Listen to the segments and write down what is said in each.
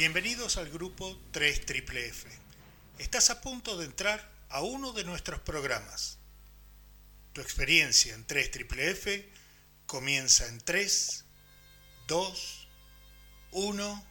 Bienvenidos al grupo 3 Triple F. Estás a punto de entrar a uno de nuestros programas. Tu experiencia en 3 Triple F comienza en 3, 2, 1.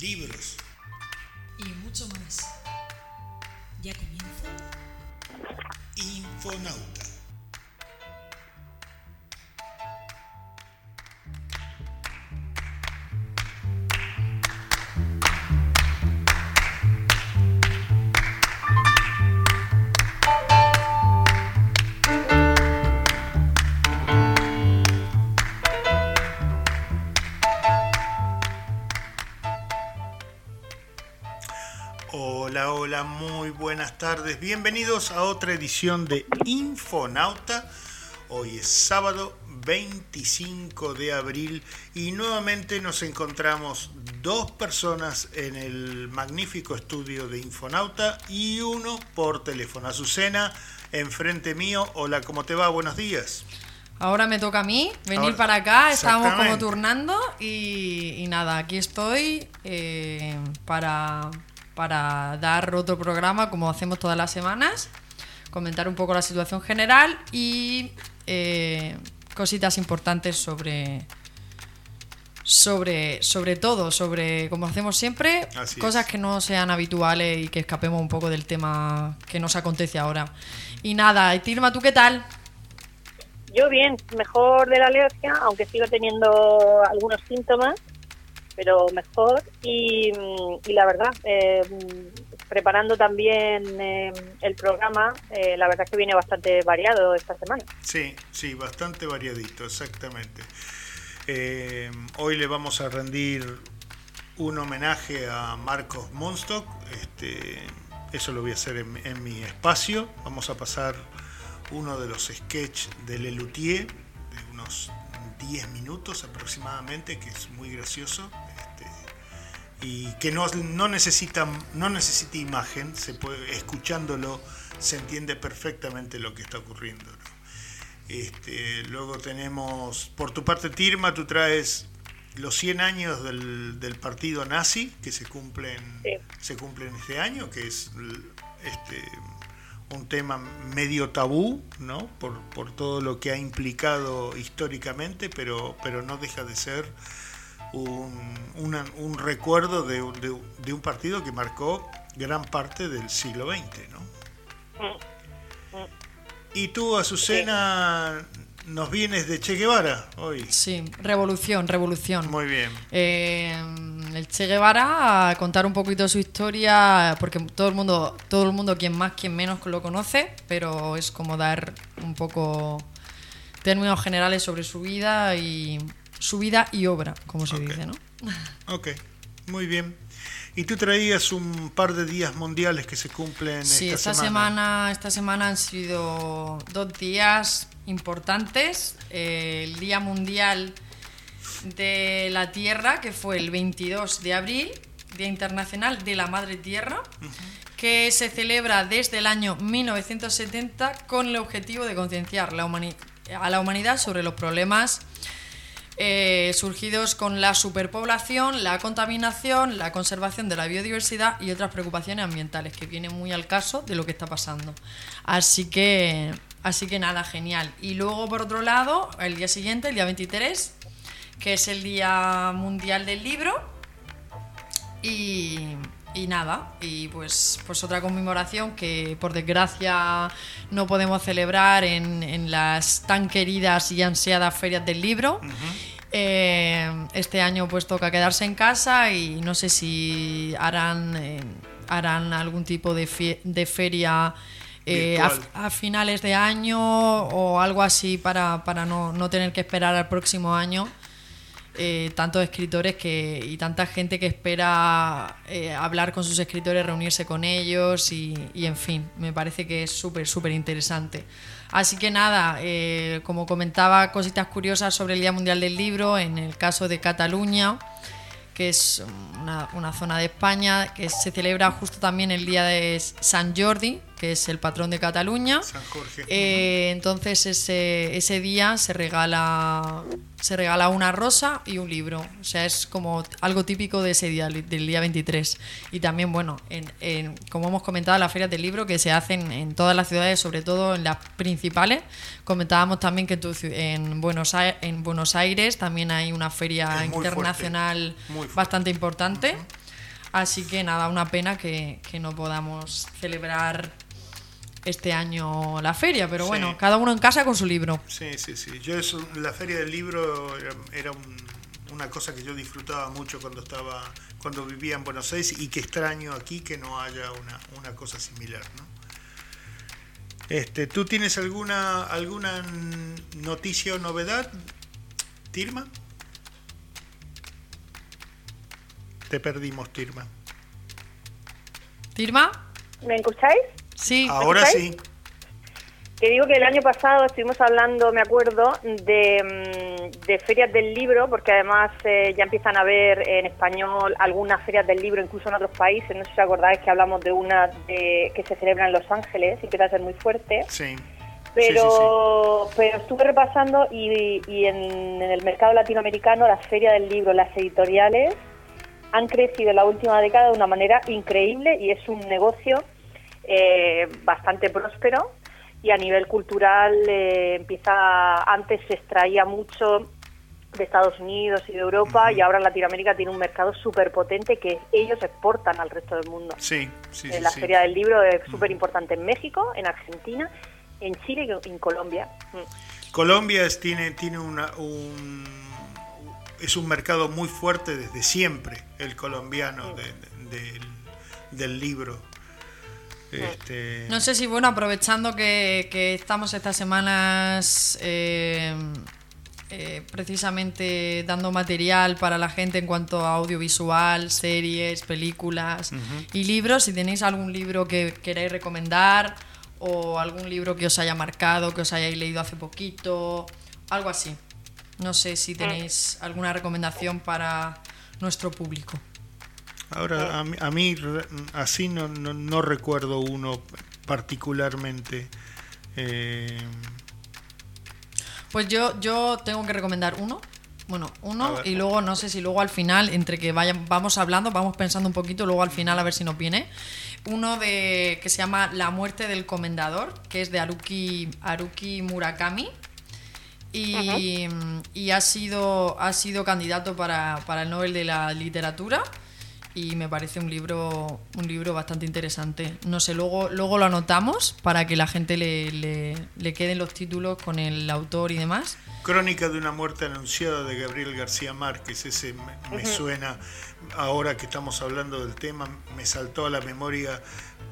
Libros. y mucho más. ya comienza. Infonauta. Buenas tardes. Bienvenidos a otra edición de Infonauta. Hoy es sábado 25 de abril y nuevamente nos encontramos dos personas en el magnífico estudio de Infonauta y uno por teléfono. Azucena, enfrente mío. Hola, ¿cómo te va? Buenos días. Ahora me toca a mí venir Ahora- para acá, estábamos como turnando y, y nada, aquí estoy eh, para, para dar otro programa como hacemos todas las semanas, comentar un poco la situación general y eh, cositas importantes sobre, sobre, sobre todo, sobre como hacemos siempre, Así cosas es. que no sean habituales y que escapemos un poco del tema que nos acontece ahora. Y nada, Tirma, ¿tú qué tal? Yo bien, mejor de la alergia, aunque sigo teniendo algunos síntomas, pero mejor. Y, la verdad, eh, preparando también eh, el programa, eh, la verdad es que viene bastante variado esta semana. Sí, sí, bastante variadito, exactamente. Eh, hoy le vamos a rendir un homenaje a Marcos Monstock. Este, eso lo voy a hacer en, en mi espacio. Vamos a pasar uno de los sketches de Lelutier, de unos 10 minutos aproximadamente, que es muy gracioso. Y que no, no, necesita, no necesita imagen, se puede, escuchándolo se entiende perfectamente lo que está ocurriendo. ¿no? Este, luego tenemos, por tu parte, Tirma, tú traes los 100 años del, del partido nazi que se cumplen, Sí. se cumplen este año, que es este, un tema medio tabú, ¿no? Por, por todo lo que ha implicado históricamente, pero, pero no deja de ser un, una- un recuerdo de, un- de un- de un partido que marcó gran parte del siglo XX, ¿no? Y tú, Azucena, nos vienes de Che Guevara hoy. Sí, revolución, revolución. Muy bien. Eh, el Che Guevara a contar un poquito su historia, porque todo el mundo, todo el mundo, quien más, quien menos lo conoce, pero es como dar un poco términos generales sobre su vida y su vida y obra, como se dice, ¿no? Ok, muy bien. Y tú traías un par de días mundiales que se cumplen Sí, esta, esta semana, esta semana han sido dos días importantes. Eh, el Día Mundial de la Tierra, que fue el 22 de abril, Día Internacional de la Madre Tierra, que se celebra desde el año 1970 con el objetivo de concienciar a la humanidad sobre los problemas eh, surgidos con la superpoblación, la contaminación, la conservación de la biodiversidad y otras preocupaciones ambientales que vienen muy al caso de lo que está pasando. Así que, así que nada, genial. Y luego, por otro lado, el día siguiente, el día 23, que es el Día Mundial del Libro. Y, y nada, y pues, pues otra conmemoración que por desgracia no podemos celebrar en, en las tan queridas y ansiadas ferias del libro. Eh, este año pues toca quedarse en casa y no sé si harán, eh, harán algún tipo de, de feria eh, a, a finales de año o algo así para, para no, no tener que esperar al próximo año. Eh, tantos escritores que, y tanta gente que espera eh, hablar con sus escritores, reunirse con ellos y, en fin, me parece que es súper, súper interesante. Así que nada, eh, como comentaba, cositas curiosas sobre el Día Mundial del Libro, en el caso de Cataluña, que es una, una zona de España, que se celebra justo también el día de San Jordi, que es el patrón de Cataluña. San Jorge. Eh, entonces ese, ese día se regala se regala una rosa y un libro. O sea, es como algo típico de ese día, del día 23. Y también, bueno, en, en- como hemos comentado, las ferias del libro que se hacen en todas las ciudades, sobre todo en las principales. Comentábamos también que en, Buenos, Aires, en Buenos Aires también hay una feria muy internacional muy bastante importante. Así que nada, una pena que, que no podamos celebrar este año la feria, pero Sí. bueno, cada uno en casa con su libro. Sí, sí, sí. Yo eso, la feria del libro era, era un- una cosa que yo disfrutaba mucho cuando estaba, cuando vivía en Buenos Aires y que extraño aquí que no haya una, una cosa similar, ¿no? Este, ¿tú tienes alguna alguna noticia o novedad, Tirma? Te perdimos, Tirma. ¿Tirma? ¿Me escucháis? Sí. Ahora sí. Que digo que el año pasado estuvimos hablando, me acuerdo, de, mm, de ferias del libro, porque además eh, ya empiezan a haber en español algunas ferias del libro, incluso en otros países. No sé si os acordáis que hablamos de una de- que se celebra en Los Ángeles y que va a ser muy fuerte. Sí. Pero, pero estuve repasando y, y en, en el mercado latinoamericano la feria del libro, las editoriales han crecido en la última década de una manera increíble y es un negocio eh, bastante próspero y a nivel cultural eh, empieza antes se extraía mucho de Estados Unidos y de Europa y ahora Latinoamérica tiene un mercado súper potente que ellos exportan al resto del mundo. Sí, sí, Eh, sí, la sí. feria del libro es súper importante en México, en Argentina, en Chile y en Colombia. Mm. Colombia es- tiene, tiene una, un, es un mercado muy fuerte desde siempre, el colombiano de- de- del, del libro. Este, No sé si, bueno, aprovechando que, que estamos estas semanas eh, eh, precisamente dando material para la gente en cuanto a audiovisual, series, películas y libros, si tenéis algún libro que queráis recomendar o algún libro que os haya marcado, que os hayáis leído hace poquito, algo así. No sé si tenéis alguna recomendación para nuestro público. Ahora, a mí, a mí así no, no, no recuerdo uno particularmente. eh, Pues yo, yo tengo que recomendar uno. Bueno, uno ver. y luego no sé si luego al final, entre que vayan, vamos hablando, vamos pensando un poquito, luego al final a ver si nos viene. Uno de que se llama La muerte del comendador, que es de Haruki, Haruki Murakami. Y, y ha sido ha sido candidato para, para el Nobel de la Literatura y me parece un libro un libro bastante interesante. No sé, luego luego lo anotamos para que la gente le, le, le queden los títulos con el autor y demás. Crónica de una muerte anunciada de Gabriel García Márquez, ese me, me suena, ahora que estamos hablando del tema, me saltó a la memoria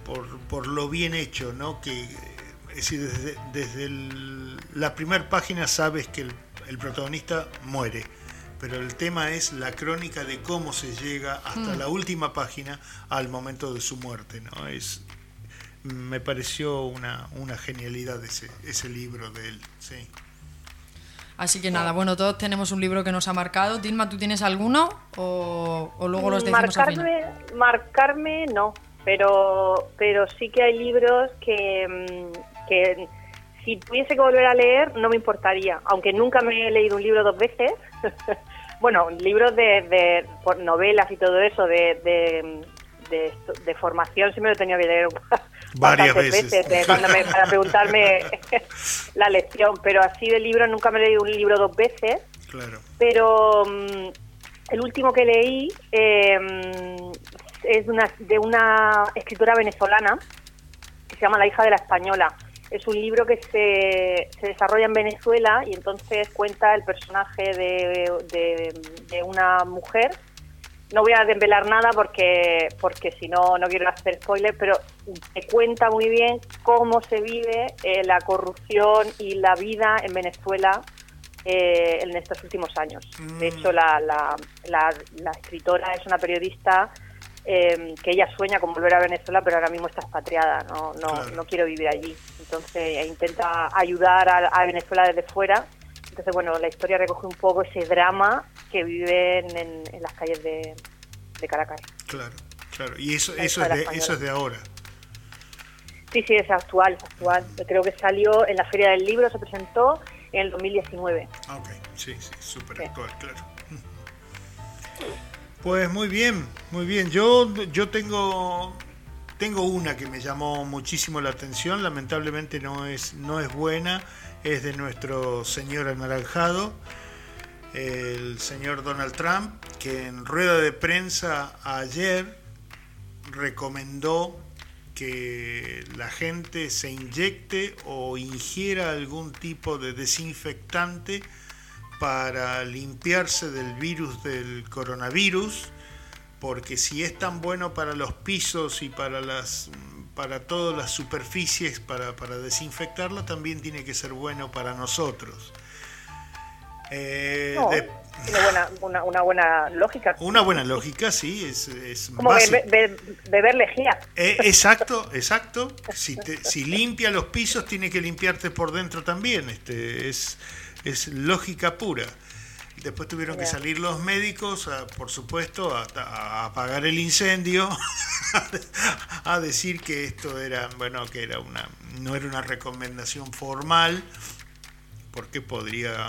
por, por lo bien hecho, ¿no? Que, es decir, desde, desde el- la primera página sabes que el, el protagonista muere, pero el tema es la crónica de cómo se llega hasta la última página al momento de su muerte, ¿no? Es, me pareció una, una genialidad ese, ese libro de él, sí. Así que nada, bueno, todos tenemos un libro que nos ha marcado. Dilma, ¿tú tienes alguno? ¿O, o luego los decimos al final? marcarme, marcarme no, pero, pero sí que hay libros que, mm, que si tuviese que volver a leer no me importaría, aunque nunca me he leído un libro dos veces. bueno, libros de, de por novelas y todo eso, de, de, de, de formación, sí me lo he tenido que leer Varias bastantes veces. eh, cuando me- para preguntarme la lección, pero así de libro nunca me he leído un libro dos veces Claro. pero mm, el último que leí eh, mm, es una, de una escritora venezolana que se llama La hija de la española. Es un libro que se, se desarrolla en Venezuela y entonces cuenta el personaje de, de- de una mujer. No voy a desvelar nada porque, porque si no, no quiero hacer spoiler, pero te cuenta muy bien cómo se vive eh, la corrupción y la vida en Venezuela eh, en estos últimos años. Mm. De hecho, la, la, la, la escritora es una periodista eh, que ella sueña con volver a Venezuela, pero ahora mismo está expatriada, no, no, Claro. no quiero vivir allí. Entonces eh, intenta ayudar a, a Venezuela desde fuera. Entonces, bueno, la historia recoge un poco ese drama que viven en, en las calles de, de Caracas. Claro, claro. Y eso, eso, es de eso es de ahora. Sí, sí, es actual, es actual. Creo que salió en la Feria del Libro, se presentó en el 2019. Ah, Ok, sí, sí, súper Sí. actual, claro. Pues muy bien, muy bien. Yo, yo tengo, tengo una que me llamó muchísimo la atención, lamentablemente no es, no es buena, es de nuestro señor anaranjado, el señor Donald Trump, que en rueda de prensa ayer recomendó que la gente se inyecte o ingiera algún tipo de desinfectante para limpiarse del virus del coronavirus, porque si es tan bueno para los pisos y para las para todas las superficies para, para desinfectarla, también tiene que ser bueno para nosotros. Eh, No, de- tiene buena, una, una buena lógica. una buena lógica, sí, es, es Como básico. be- be- beber lejía. Eh, exacto, exacto. Si, te- si limpia los pisos, tiene que limpiarte por dentro también. Este, es, es lógica pura. Después tuvieron que salir los médicos, a- por supuesto, a, a apagar el incendio, a decir que esto era, bueno, que era una, no era una recomendación formal, porque podría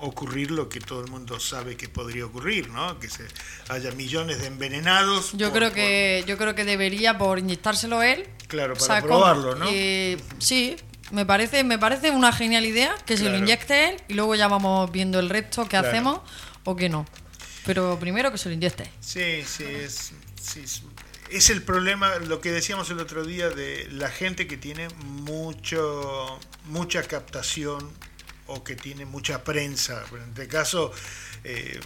ocurrir lo que todo el mundo sabe que podría ocurrir, ¿no? Que se haya millones de envenenados. Yo por- creo que yo creo que debería por inyectárselo él. Claro, para probarlo, ¿no? eh, sí, me parece me parece una genial idea que se lo inyecte él y luego ya vamos viendo el resto que Claro. hacemos o que no. Pero primero que se lo inyecte. Sí, sí, es, sí, es, es el problema, lo que decíamos el otro día de la gente que tiene mucho, mucha captación o que tiene mucha prensa. En este caso, eh,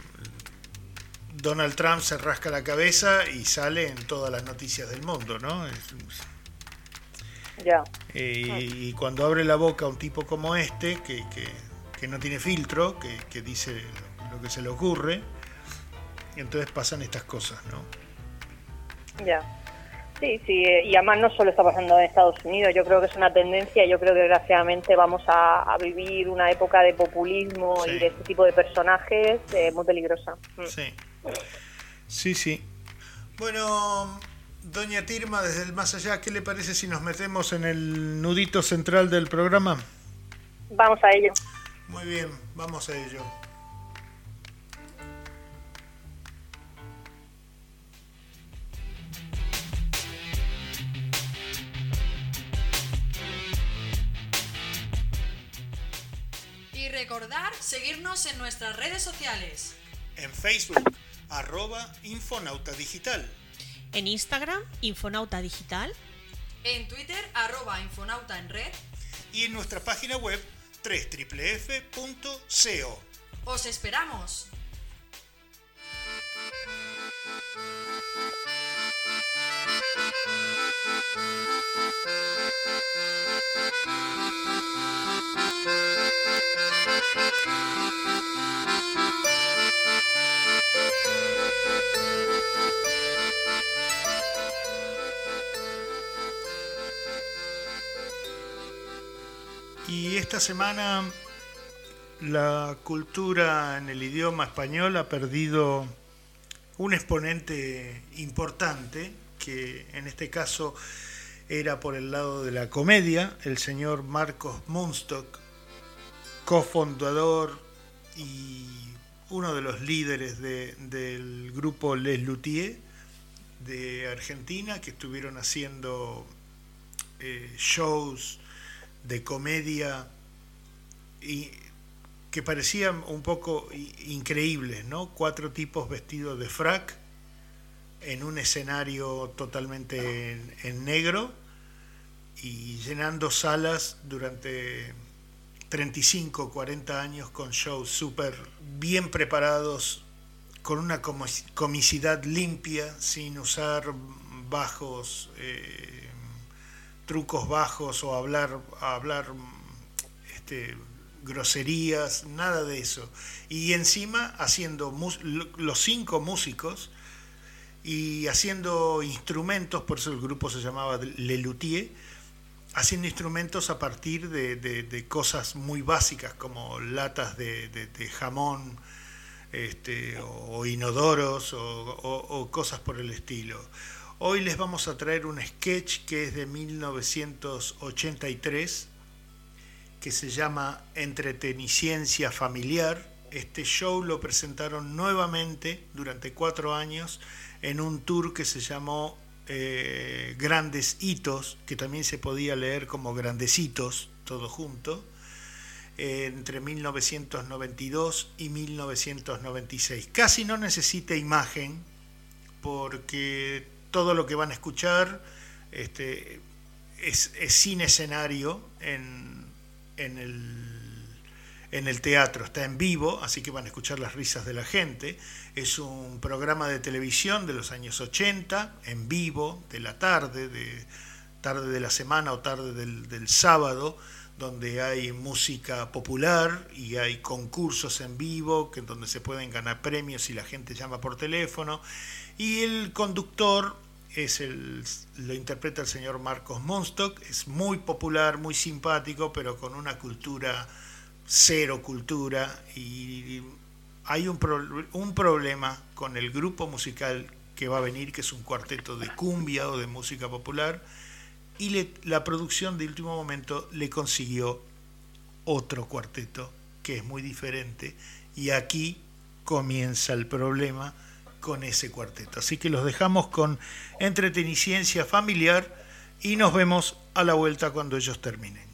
Donald Trump se rasca la cabeza y sale en todas las noticias del mundo, ¿no? Es- Ya. eh, y, y cuando abre la boca un tipo como este, que, que- que no tiene filtro, que, que dice lo, lo que se le ocurre, entonces pasan estas cosas, ¿no? Ya. Sí, sí, eh, y además no solo está pasando en Estados Unidos, yo creo que es una tendencia, yo creo que desgraciadamente vamos a, a vivir una época de populismo Sí. y de este tipo de personajes eh, muy peligrosa. Mm. Sí. Sí, sí. Bueno, doña Tirma, desde el más allá, ¿qué le parece si nos metemos en el nudito central del programa? Vamos a ello. Muy bien, vamos a ello. Y recordar seguirnos en nuestras redes sociales. En Facebook, arroba Infonauta Digital. En Instagram, Infonauta Digital. En Twitter, arroba Infonauta en red. Y en nuestra página web, www.co. ¡Os esperamos! Esta semana la cultura en el idioma español ha perdido un exponente importante, que en este caso era por el lado de la comedia, el señor Marcos Munstock, cofundador y uno de los líderes de- del grupo Les Luthiers de Argentina, que estuvieron haciendo eh, shows de comedia y que parecían un poco increíbles, ¿no? Cuatro tipos vestidos de frac en un escenario totalmente en, negro y llenando salas durante 35, 40 años con shows súper bien preparados, con una comicidad limpia, sin usar bajos, eh, trucos bajos o hablar, hablar este, groserías, nada de eso. Y encima haciendo los cinco músicos y haciendo instrumentos, por eso el grupo se llamaba Le Luthier, haciendo instrumentos a partir de, cosas muy básicas como latas de, jamón este, o, inodoros o, cosas por el estilo. Hoy les vamos a traer un sketch que es de 1983 que se llama Entreteniciencia Familiar. Este show lo presentaron nuevamente durante cuatro años en un tour que se llamó eh, Grandes Hitos, que también se podía leer como Grandecitos, todo junto, eh, entre 1992 y 1996. Casi no necesita imagen, porque todo lo que van a escuchar este, es, sin escenario en, en el en el teatro, está en vivo, así que van a escuchar las risas de la gente. Es un programa de televisión de los años 80, en vivo, de la tarde, de tarde de la semana o tarde del, sábado, donde hay música popular y hay concursos en vivo, que, donde se pueden ganar premios y la gente llama por teléfono. Y el conductor es el, lo interpreta el señor Marcos Monstock, es muy popular, muy simpático, pero con una cultura cero cultura y hay un, un problema con el grupo musical que va a venir, que es un cuarteto de cumbia o de música popular, y la producción de último momento le consiguió otro cuarteto que es muy diferente, y aquí comienza el problema con ese cuarteto. Así que los dejamos con entreteniciencia familiar y nos vemos a la vuelta cuando ellos terminen.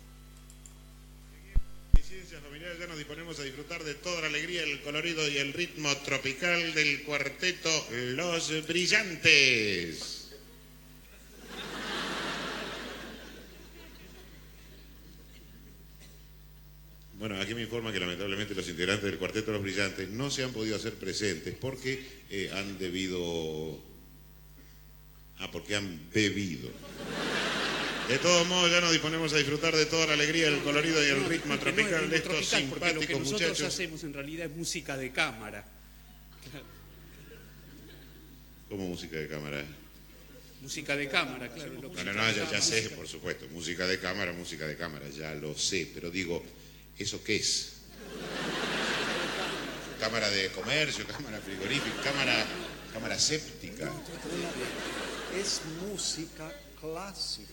disponemos a disfrutar de toda la alegría, el colorido y el ritmo tropical del cuarteto Los Brillantes. Bueno, aquí me informa que lamentablemente los integrantes del cuarteto Los Brillantes no se han podido hacer presentes porque eh, han debido... Ah, porque han bebido. De todos modos, ya nos disponemos a disfrutar de toda la alegría, el colorido y el ritmo tropical de estos simpáticos lo que nosotros hacemos en realidad es música de cámara. ¿Cómo música de cámara? Música de cámara, claro. no, no, no, ya, sé, por supuesto. Música de cámara, música de cámara, ya lo sé. Pero digo, ¿eso qué es? cámara de comercio, cámara frigorífica, cámara, cámara séptica. Es música clásica.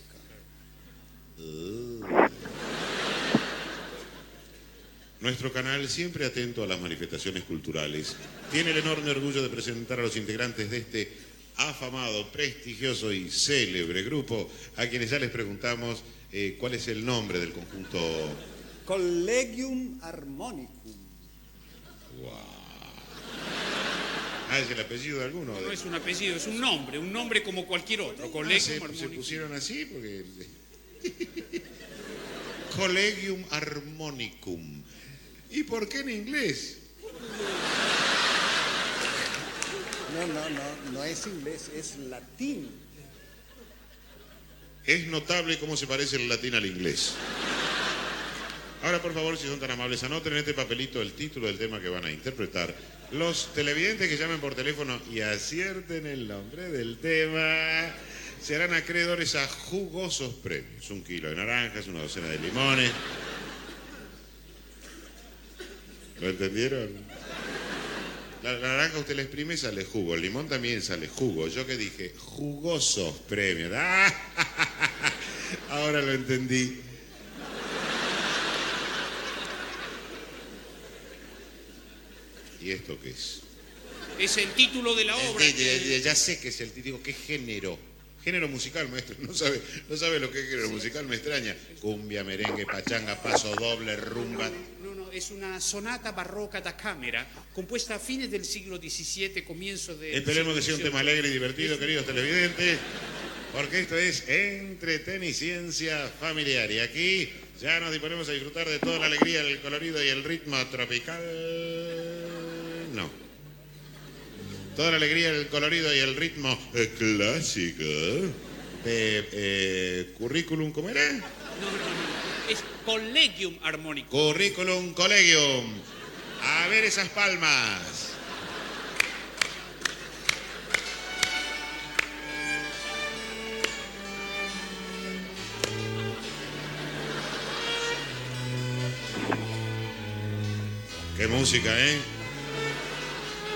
Nuestro canal, siempre atento a las manifestaciones culturales, tiene el enorme orgullo de presentar a los integrantes de este afamado, prestigioso y célebre grupo, a quienes ya les preguntamos eh, cuál es el nombre del conjunto. Collegium Harmonicum. Ah, es el apellido de alguno. No es un apellido, es un nombre, un nombre como cualquier otro. Collegium ah, se, se pusieron así porque Collegium Harmonicum. ¿Y por qué en inglés? No, no, no, no es inglés, es latín. Es notable cómo se parece el latín al inglés. Ahora, por favor, si son tan amables, anoten en este papelito el título del tema que van a interpretar. Los televidentes que llamen por teléfono y acierten el nombre del tema serán acreedores a jugosos premios. Un kilo de naranjas, una docena de limones. ¿Lo entendieron? La, naranja usted la exprime y sale jugo. El limón también sale jugo. Yo que dije, jugosos premios. Ahora lo entendí. ¿Y esto qué es? Es el título de la obra. Ya, sé que es el título. ¿Qué género? Género musical, maestro. No sabe, no sabe lo que es género musical, me extraña. Cumbia, merengue, pachanga, paso doble, rumba. No, no, es una sonata barroca da cámara, compuesta a fines del siglo XVII, comienzo de... Esperemos que sea un tema alegre y divertido, queridos televidentes, porque esto es entreteniciencia familiar. Y aquí ya nos disponemos a disfrutar de toda la alegría, el colorido y el ritmo tropical. Toda la alegría, el colorido y el ritmo eh, clásico de eh, currículum, ¿cómo era? No, no, no. Es collegium armónico. Curriculum Collegium. A ver esas palmas. Qué música, ¿eh?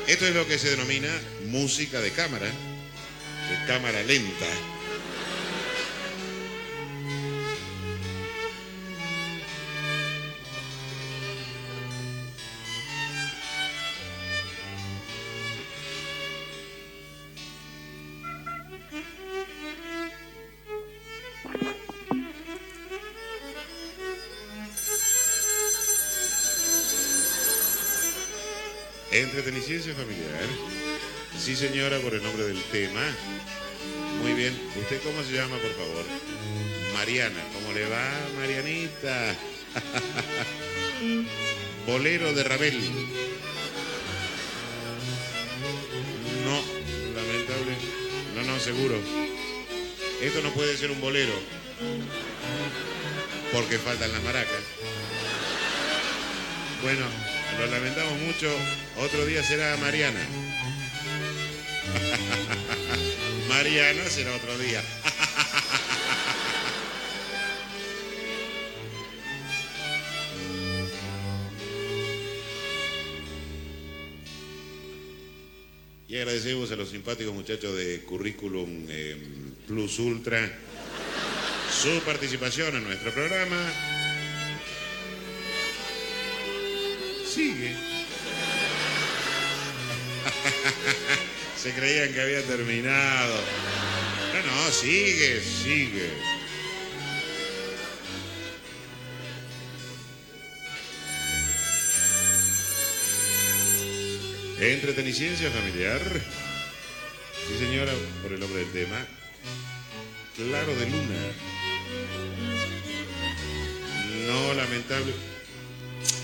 Esto es lo que se denomina música de cámara, de cámara lenta. Entreteniciencia familiar. Sí, señora, por el nombre del tema. Muy bien. ¿Usted cómo se llama, por favor? Mariana. ¿Cómo le va, Marianita? Bolero de Rabel. No, lamentable. No, no, seguro. Esto no puede ser un bolero. Porque faltan las maracas. Bueno, lo lamentamos mucho. Otro día será Mariana. Mariana será otro día. Y agradecemos a los simpáticos muchachos de Currículum eh, Plus Ultra su participación en nuestro programa. Sigue. Se creían que había terminado. No, no, sigue, sigue. Entreteniciencia familiar. Sí, señora, por el nombre del tema. Claro de luna. No, lamentable.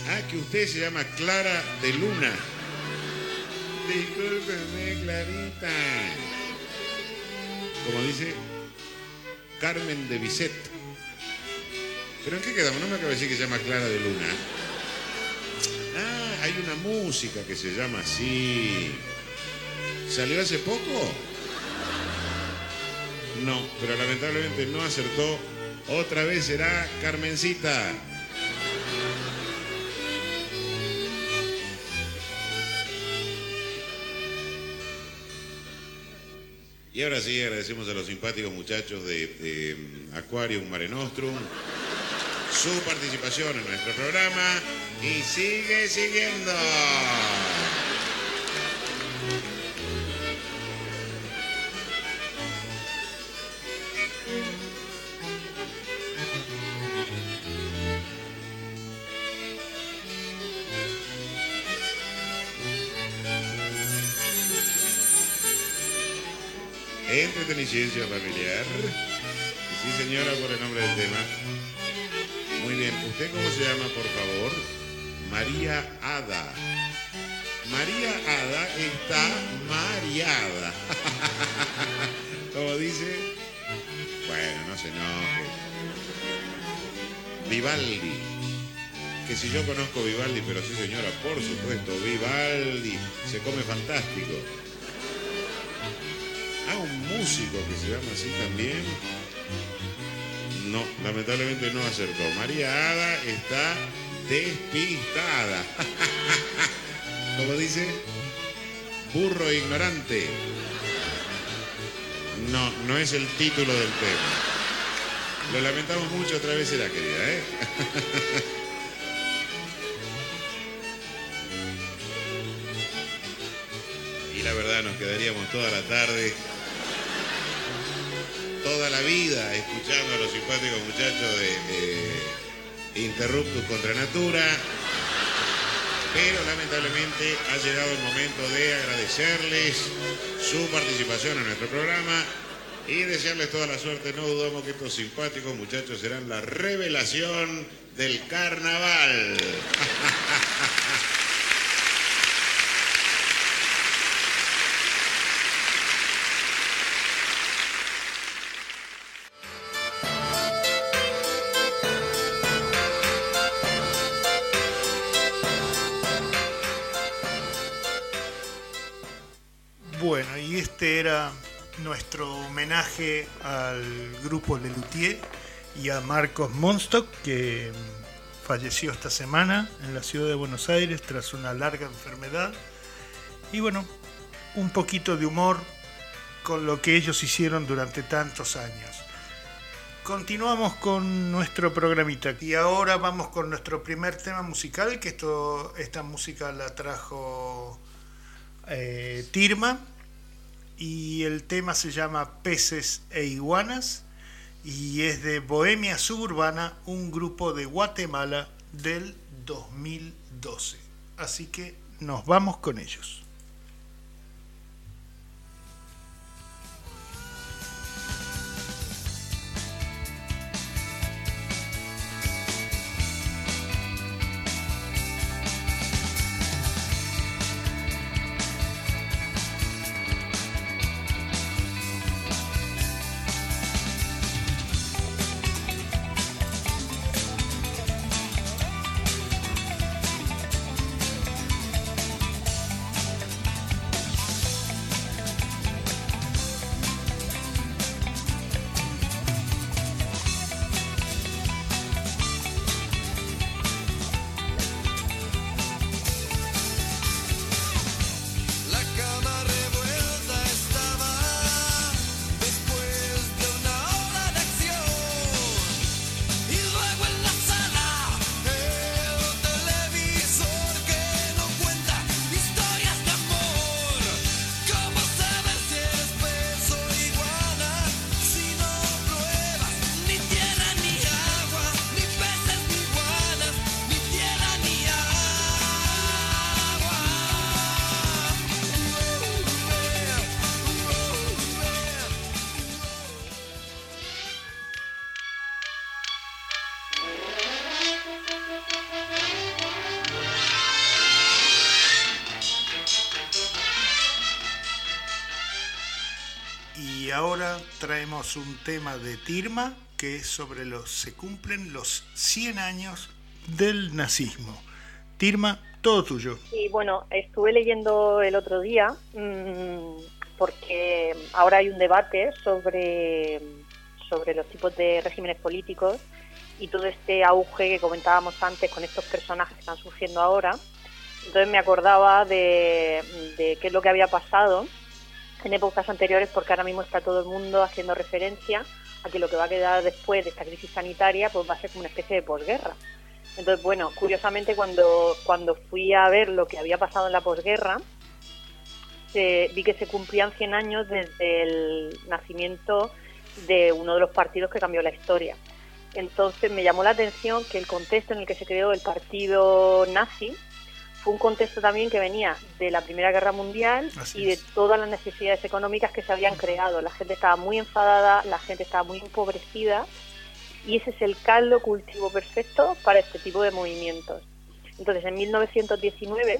Ah, que usted se llama Clara de Luna. Discúlpeme, Clarita. Como dice Carmen de Bisset. ¿Pero en qué quedamos? No me acaba de decir que se llama Clara de Luna. Ah, hay una música que se llama así. ¿Salió hace poco? No, pero lamentablemente no acertó. Otra vez será Carmencita. Y ahora sí, agradecemos a los simpáticos muchachos de, de mm, Aquarium Mare Nostrum su participación en nuestro programa y sigue siguiendo. Entreteniciencia familiar. Sí, señora, por el nombre del tema. Muy bien. ¿Usted cómo se llama, por favor? María Ada. María Ada está mareada. ¿Cómo dice? Bueno, no se enoje. Vivaldi. Que si yo conozco Vivaldi, pero sí señora, por supuesto, Vivaldi. Se come fantástico. Músico que se llama así también. No, lamentablemente no acertó. María Ada está despistada. Como dice, burro ignorante. No, no es el título del tema. Lo lamentamos mucho otra vez será, querida, ¿eh? y la verdad nos quedaríamos toda la tarde la vida escuchando a los simpáticos muchachos de eh, Interruptus contra Natura. Pero lamentablemente ha llegado el momento de agradecerles su participación en nuestro programa y desearles toda la suerte. No dudamos que estos simpáticos muchachos serán la revelación del carnaval. este era nuestro homenaje al grupo Lelutier y a Marcos Monstock, que falleció esta semana en la ciudad de Buenos Aires tras una larga enfermedad. Y bueno, un poquito de humor con lo que ellos hicieron durante tantos años. Continuamos con nuestro programita y ahora vamos con nuestro primer tema musical, que esto, esta música la trajo eh, Tirma y el tema se llama Peces e Iguanas y es de Bohemia Suburbana, un grupo de Guatemala del 2012. Así que nos vamos con ellos. Traemos un tema de Tirma que es sobre los se cumplen los 100 años del nazismo. Tirma, todo tuyo. Sí, bueno, estuve leyendo el otro día mmm, porque ahora hay un debate sobre, sobre los tipos de regímenes políticos y todo este auge que comentábamos antes con estos personajes que están surgiendo ahora. Entonces me acordaba de, de qué es lo que había pasado en épocas anteriores porque ahora mismo está todo el mundo haciendo referencia a que lo que va a quedar después de esta crisis sanitaria pues va a ser como una especie de posguerra. Entonces, bueno, curiosamente cuando, cuando fui a ver lo que había pasado en la posguerra, vi que se cumplían 100 años desde el nacimiento de uno de los partidos que cambió la historia. Entonces me llamó la atención que el contexto en el que se creó el partido nazi, fue un contexto también que venía de la Primera Guerra Mundial y de todas las necesidades económicas que se habían creado. La gente estaba muy enfadada, la gente estaba muy empobrecida y ese es el caldo cultivo perfecto para este tipo de movimientos. Entonces, en 1919,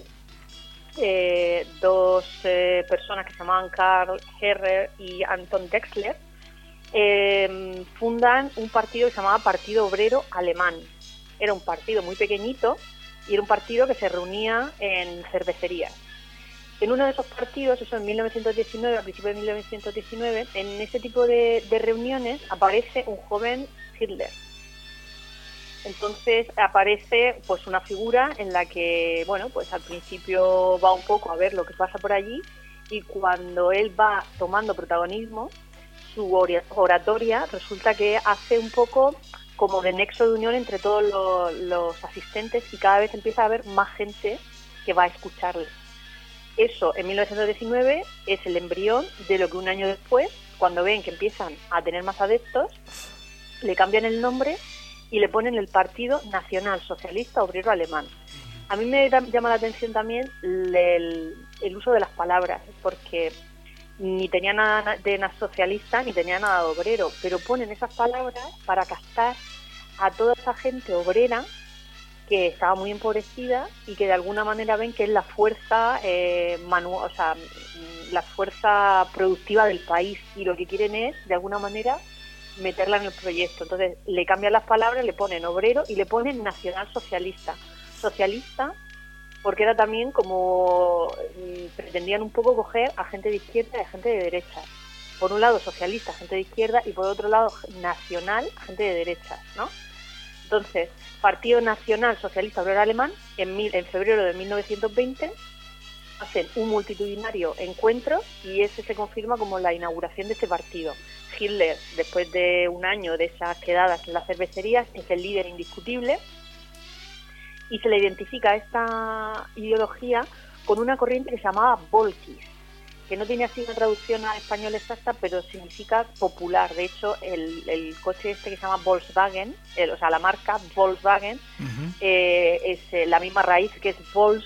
eh, dos eh, personas que se llamaban Karl Herrer y Anton Dexler eh, fundan un partido que se llamaba Partido Obrero Alemán. Era un partido muy pequeñito y era un partido que se reunía en cervecerías. En uno de esos partidos, eso en 1919, a principios de 1919, en ese tipo de, reuniones aparece un joven Hitler. Entonces aparece pues una figura en la que, bueno, pues al principio va un poco a ver lo que pasa por allí y cuando él va tomando protagonismo, su oratoria resulta que hace un poco como de nexo de unión entre todos los, asistentes y cada vez empieza a haber más gente que va a escucharle. Eso en 1919 es el embrión de lo que un año después, cuando ven que empiezan a tener más adeptos, le cambian el nombre y le ponen el Partido Nacional Socialista Obrero Alemán. A mí me llama la atención también el uso de las palabras, porque ni tenía nada de socialista ni tenía nada de obrero, pero ponen esas palabras para captar a toda esa gente obrera que estaba muy empobrecida y que de alguna manera ven que es la fuerza eh, o sea, la fuerza productiva del país y lo que quieren es de alguna manera meterla en el proyecto. Entonces le cambian las palabras, le ponen obrero y le ponen nacional socialista. Socialista porque era también como mm, pretendían un poco coger a gente de izquierda y a gente de derecha. Por un lado socialista, gente de izquierda, y por otro lado nacional, gente de derecha, ¿no? Entonces, Partido Nacional Socialista Obrero Alemán, en, mil- en febrero de 1920, hacen un multitudinario encuentro y ese se confirma como la inauguración de este partido. Hitler, después de un año de esas quedadas en las cervecerías, es el líder indiscutible y se le identifica esta ideología con una corriente que se llamaba Volkis, que no tiene así una traducción al español exacta, pero significa popular. De hecho, el, el coche este que se llama Volkswagen, el- o sea, la marca Volkswagen, eh, es eh, la misma raíz que es Vols,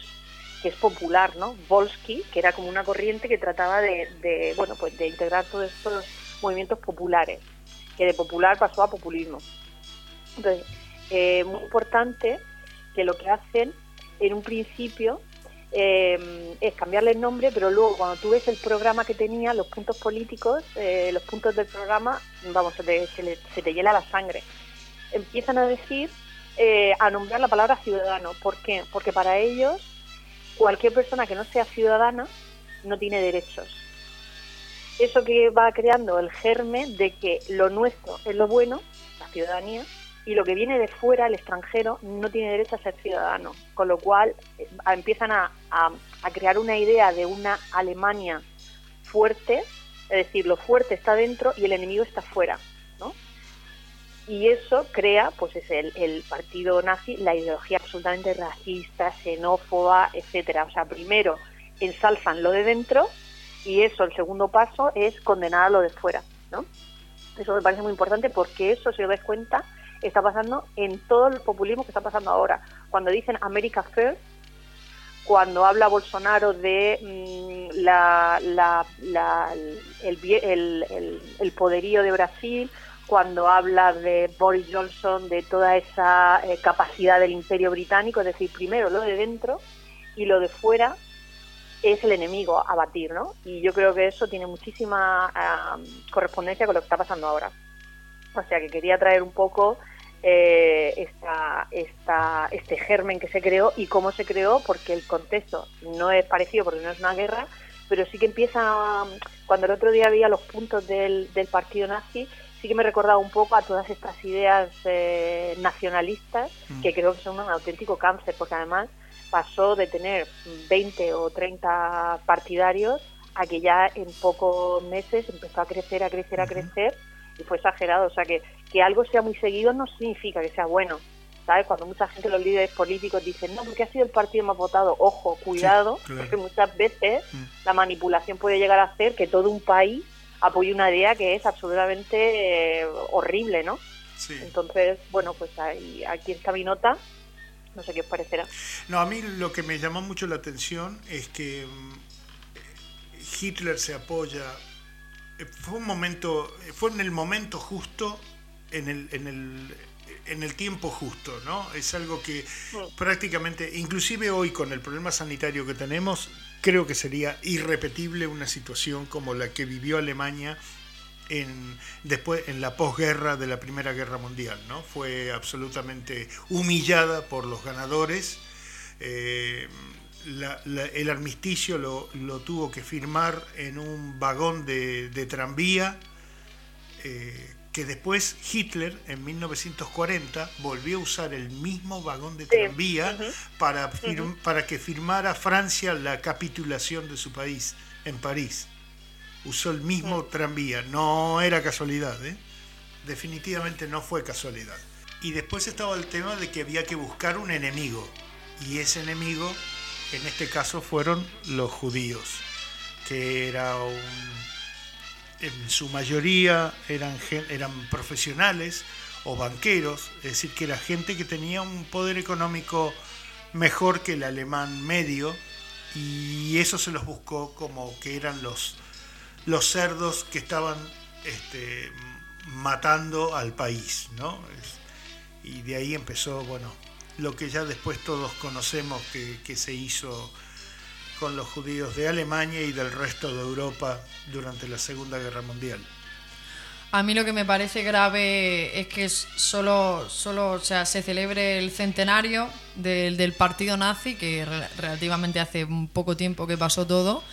que es popular, ¿no? Volsky, que era como una corriente que trataba de, de, bueno, pues de integrar todos estos movimientos populares, que de popular pasó a populismo. Entonces, eh, muy importante que lo que hacen en un principio eh, es cambiarle el nombre, pero luego cuando tú ves el programa que tenía, los puntos políticos, eh, los puntos del programa, vamos, se te, se te hiela la sangre. Empiezan a decir, eh, a nombrar la palabra ciudadano. ¿Por qué? Porque para ellos, cualquier persona que no sea ciudadana no tiene derechos. Eso que va creando el germen de que lo nuestro es lo bueno, la ciudadanía, y lo que viene de fuera, el extranjero, no tiene derecho a ser ciudadano. Con lo cual eh, empiezan a crear una idea de una Alemania fuerte, es decir, lo fuerte está dentro y el enemigo está fuera, ¿no? Y eso crea, pues es el, el partido nazi, la ideología absolutamente racista, xenófoba, etcétera. O sea, primero ensalzan lo de dentro y eso, el segundo paso, es condenar a lo de fuera, ¿no? Eso me parece muy importante porque eso, si os dais cuenta, está pasando en todo el populismo que está pasando ahora. Cuando dicen America First, cuando habla Bolsonaro de mm, la, la- la- el, poderío de Brasil, cuando habla de Boris Johnson, de toda esa eh, capacidad del imperio británico, es decir, primero lo de dentro y lo de fuera es el enemigo a batir, ¿no? Y yo creo que eso tiene muchísima ah, correspondencia con lo que está pasando ahora. O sea que quería traer un poco eh, esta, esta, este germen que se creó y cómo se creó, porque el contexto no es parecido porque no es una guerra, pero sí que empieza, cuando el otro día había los puntos del, del partido nazi, sí que me recordaba un poco a todas estas ideas eh, nacionalistas que creo que son un auténtico cáncer, porque además pasó de tener 20 o 30 partidarios a que ya en pocos meses empezó a crecer, a crecer, a crecer y fue exagerado. O sea, que, que algo sea muy seguido no significa que sea bueno. ¿Sabes? Cuando mucha gente, los líderes políticos dicen, no, porque ha sido el partido más votado, ojo, cuidado, claro. porque muchas veces Mm. la manipulación puede llegar a hacer que todo un país apoye una idea que es absolutamente eh, horrible, ¿no? Sí. Entonces, bueno, pues ahí, aquí está mi nota. No sé qué os parecerá. No, a mí lo que me llamó mucho la atención es que mm, Hitler se apoya. Fue un momento, eh, fue en el momento justo, en el, en el, en el tiempo justo, ¿no? Es algo que prácticamente, inclusive hoy con el problema sanitario que tenemos, creo que sería irrepetible una situación como la que vivió Alemania en, después en la posguerra de la Primera Guerra Mundial, ¿no? Fue absolutamente humillada por los ganadores. eh, la- la- el armisticio lo, lo tuvo que firmar en un vagón de, de tranvía eh, que después Hitler en 1940 volvió a usar el mismo vagón de tranvía para, fir- para que firmara Francia la capitulación de su país en París. Usó el mismo tranvía, no era casualidad, ¿eh? definitivamente no fue casualidad. Y después estaba el tema de que había que buscar un enemigo, y ese enemigo en este caso fueron los judíos, que era un en su mayoría eran, eran profesionales o banqueros, es decir, que era gente que tenía un poder económico mejor que el alemán medio y eso se los buscó como que eran los, los cerdos que estaban este, matando al país, ¿no? Y de ahí empezó, bueno, lo que ya después todos conocemos que, que se hizo con los judíos de Alemania y del resto de Europa durante la Segunda Guerra Mundial. A mí lo que me parece grave es que solo, solo o sea, se celebre el centenario del, del partido nazi, que re- relativamente hace un poco tiempo que pasó todo,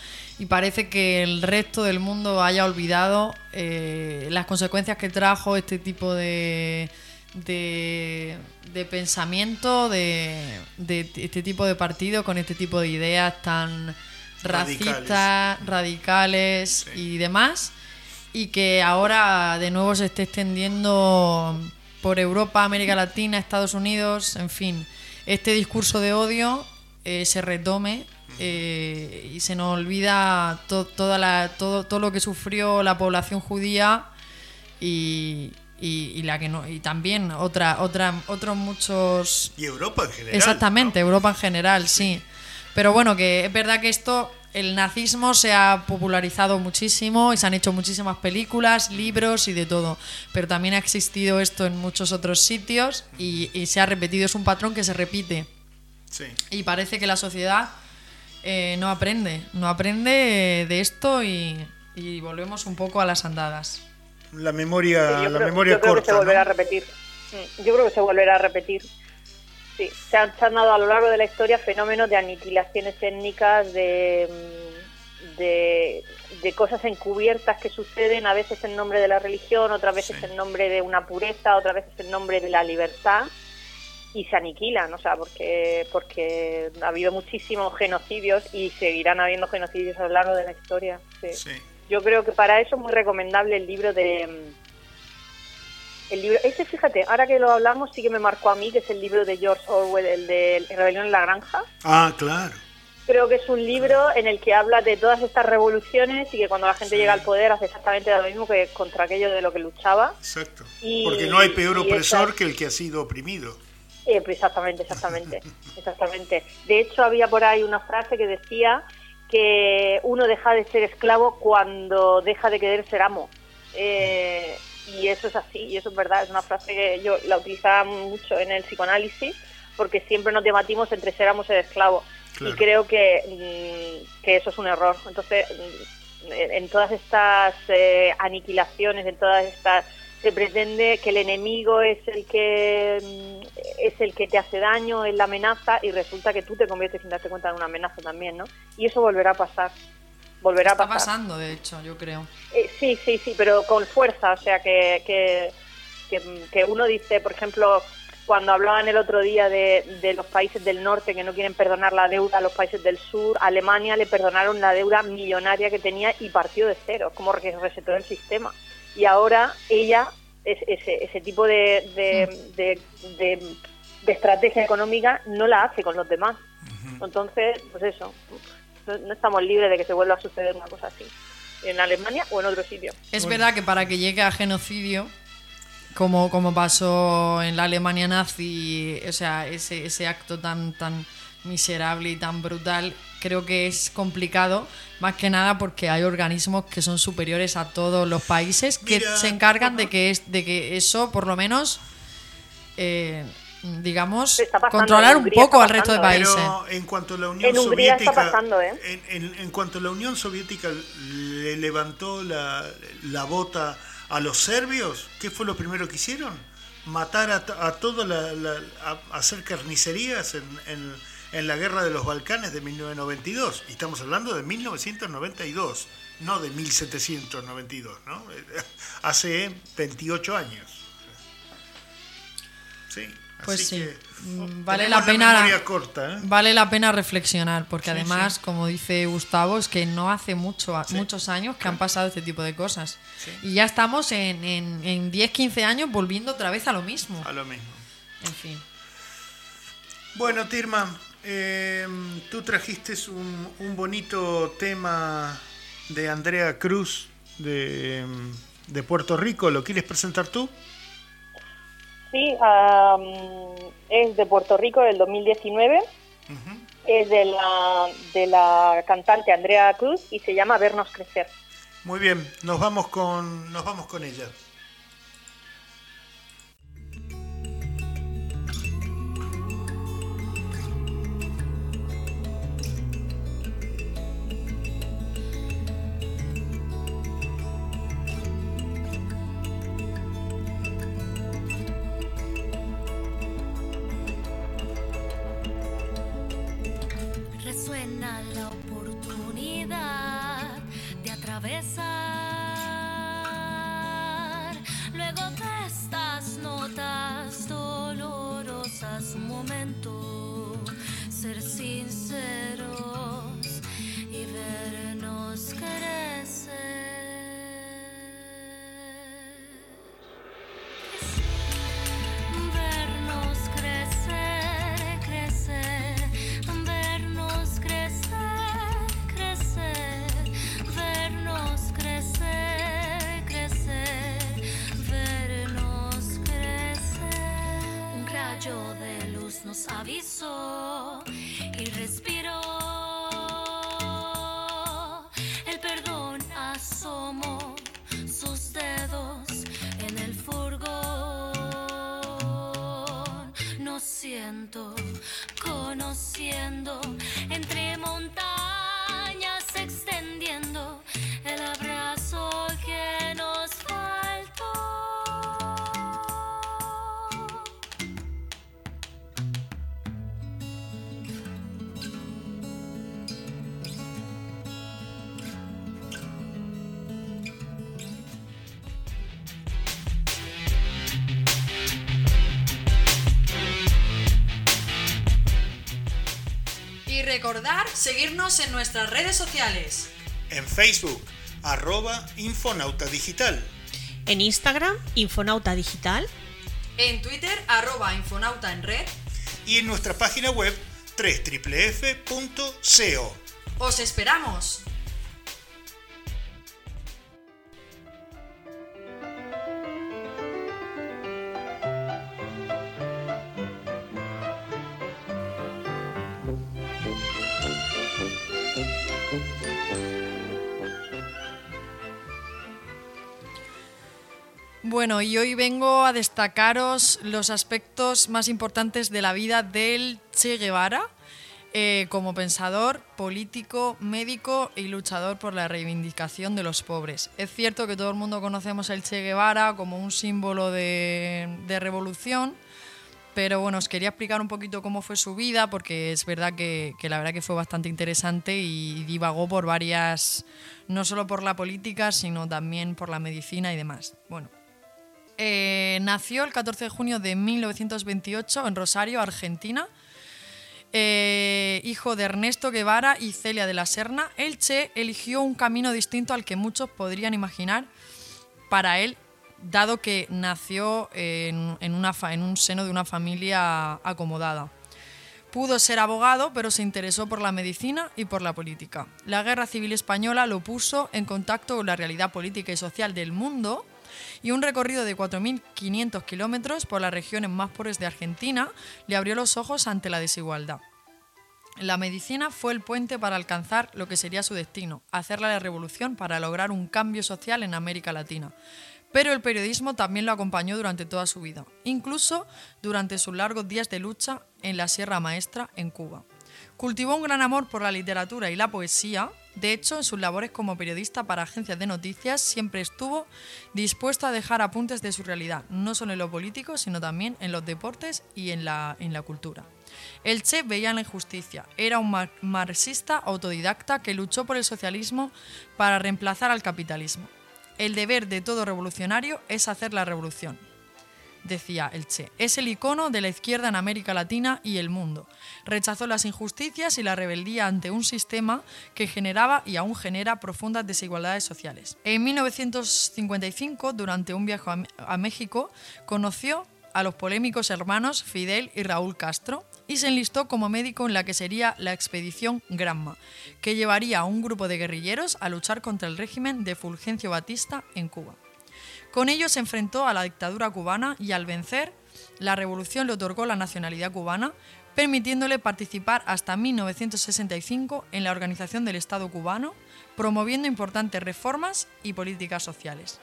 y parece que el resto del mundo haya olvidado eh, las consecuencias que trajo este tipo de, de, de pensamiento, de, de este tipo de partido con este tipo de ideas tan Radicales. racistas, radicales y demás y que ahora de nuevo se esté extendiendo por Europa, América Latina, Estados Unidos, en fin, este discurso de odio eh, se retome eh, y se nos olvida to- toda la, todo, todo lo que sufrió la población judía y, y- y la que no y también otra, otra, otros muchos Y Europa en general. Exactamente, Europa en general, sí. Pero bueno, que es verdad que esto, el nazismo se ha popularizado muchísimo y se han hecho muchísimas películas, libros y de todo. Pero también ha existido esto en muchos otros sitios y, y se ha repetido, es un patrón que se repite. Sí. Y parece que la sociedad eh, no aprende, no aprende de esto y, y volvemos un poco a las andadas. La memoria, Sí, la creo, memoria yo creo que se volverá a repetir. Yo creo que se volverá a repetir. Sí, se han, se han dado a lo largo de la historia fenómenos de aniquilaciones étnicas, de, mm, de, de cosas encubiertas que suceden, a veces en nombre de la religión, otras veces Sí. en nombre de una pureza, otras veces en nombre de la libertad, y se aniquilan, o sea, porque, porque ha habido muchísimos genocidios y seguirán habiendo genocidios a lo largo de la historia. sí. Sí. Yo creo que para eso es muy recomendable el libro de... mm, El libro, ese, fíjate, ahora que lo hablamos, sí que me marcó a mí, que es el libro de George Orwell, el de Rebelión en la Granja. Ah, claro. Creo que es un libro en el que habla de todas estas revoluciones y que cuando la gente Sí. llega al poder hace exactamente lo mismo que contra aquello de lo que luchaba. Exacto. Y- Porque no hay peor opresor esa- que el que ha sido oprimido. Eh, pues exactamente, exactamente, exactamente. De hecho, había por ahí una frase que decía que uno deja de ser esclavo cuando deja de querer ser amo. Eh, y eso es así, y eso es verdad, es una frase que yo la utilizaba mucho en el psicoanálisis, porque siempre nos debatimos entre ser amo y ser esclavo. Claro. Y creo que, mm, que eso es un error. Entonces, mm, en en todas estas eh, aniquilaciones, en todas estas se pretende que el enemigo es el que mm, es el que te hace daño, es la amenaza y resulta que tú te conviertes sin darte cuenta en una amenaza también, ¿no? Y eso volverá a pasar. Volverá Está a pasar. pasando, de hecho, yo creo. Eh, sí, sí, sí, pero con fuerza, o sea, que, que, que, que uno dice, por ejemplo, cuando hablaban el otro día de, de los países del norte que no quieren perdonar la deuda a los países del sur, Alemania le perdonaron la deuda millonaria que tenía y partió de cero, como que resetó el sistema. Y ahora ella, es- ese, ese tipo de, de, de, estrategia económica no la hace con los demás. Entonces, pues eso, no, no estamos libres de que se vuelva a suceder una cosa así, en Alemania o en otro sitio. Es verdad que para que llegue a genocidio, como, como pasó en la Alemania nazi, o sea, ese, ese acto tan, tan miserable y tan brutal, creo que es complicado, más que nada porque hay organismos que son superiores a todos los países que Mira, se encargan de que, es, de que eso, por lo menos, eh, digamos, controlar un poco al resto de pasando, países. Pero en cuanto a la Unión En Soviética, pasando, ¿eh? en, en- en cuanto a la Unión Soviética le levantó la, la bota a los serbios, ¿qué fue lo primero que hicieron? Matar a, a toda la, la- a- hacer carnicerías en, en- en la guerra de los Balcanes de 1992. Y estamos hablando de 1992, no de 1792, ¿no? Hace 28 años. Sí. Pues así sí. que, Mm, vale tenemos la pena- memoria corta, ¿eh? Vale la pena reflexionar, porque Sí, además, sí. como dice Gustavo, es que no hace mucho, Sí. muchos años que han pasado este tipo de cosas. Y ya estamos en, en, en 10, 15 años volviendo otra vez a lo mismo. A lo mismo. En fin. Bueno, Tirma, eh, tú trajiste un, un bonito tema de Andrea Cruz de, de Puerto Rico. ¿Lo quieres presentar tú? Sí, es de Puerto Rico del 2019, Ujú. es de la, de la cantante Andrea Cruz y se llama Vernos Crecer. Muy bien, nos vamos con, nos vamos con ella. Nos avisó recordar seguirnos en nuestras redes sociales. En Facebook, arroba Infonauta Digital. En Instagram, Infonauta Digital. En Twitter, arroba Infonauta en red. Y en nuestra página web www.co. ¡Os esperamos! Bueno, y hoy vengo a destacaros los aspectos más importantes de la vida del Che Guevara eh, como pensador, político, médico y luchador por la reivindicación de los pobres. Es cierto que todo el mundo conocemos al Che Guevara como un símbolo de, revolución, pero bueno, os quería explicar un poquito cómo fue su vida, porque es verdad que, que la verdad que fue bastante interesante y divagó por varias, no solo por la política, sino también por la medicina y demás. Bueno, eh, nació el 14 de junio de 1928 en Rosario, Argentina. Eh, hijo de Ernesto Guevara y Celia de la Serna, el Che eligió un camino distinto al que muchos podrían imaginar para él, dado que nació en, un seno de una familia acomodada. Pudo ser abogado, pero se interesó por la medicina y por la política. La Guerra Civil Española lo puso en contacto con la realidad política y social del mundo y un recorrido de 4.500 kilómetros por las regiones más pobres de Argentina le abrió los ojos ante la desigualdad. La medicina fue el puente para alcanzar lo que sería su destino, hacer la revolución para lograr un cambio social en América Latina. Pero el periodismo también lo acompañó durante toda su vida, incluso durante sus largos días de lucha en la Sierra Maestra, en Cuba. Cultivó un gran amor por la literatura y la poesía. De hecho, en sus labores como periodista para agencias de noticias siempre estuvo dispuesto a dejar apuntes de su realidad, no solo en lo político, sino también en los deportes y en la, en la cultura. El Che veía la injusticia. Era un mar- marxista autodidacta que luchó por el socialismo para reemplazar al capitalismo. El deber de todo revolucionario es hacer la revolución decía el Che. Es el icono de la izquierda en América Latina y el mundo. Rechazó las injusticias y la rebeldía ante un sistema que generaba y aún genera profundas desigualdades sociales. En 1955, durante un viaje a México, conoció a los polémicos hermanos Fidel y Raúl Castro y se enlistó como médico en la que sería la expedición Granma, que llevaría a un grupo de guerrilleros a luchar contra el régimen de Fulgencio Batista en Cuba. Con ello se enfrentó a la dictadura cubana y al vencer, la revolución le otorgó la nacionalidad cubana, permitiéndole participar hasta 1965 en la organización del Estado cubano, promoviendo importantes reformas y políticas sociales.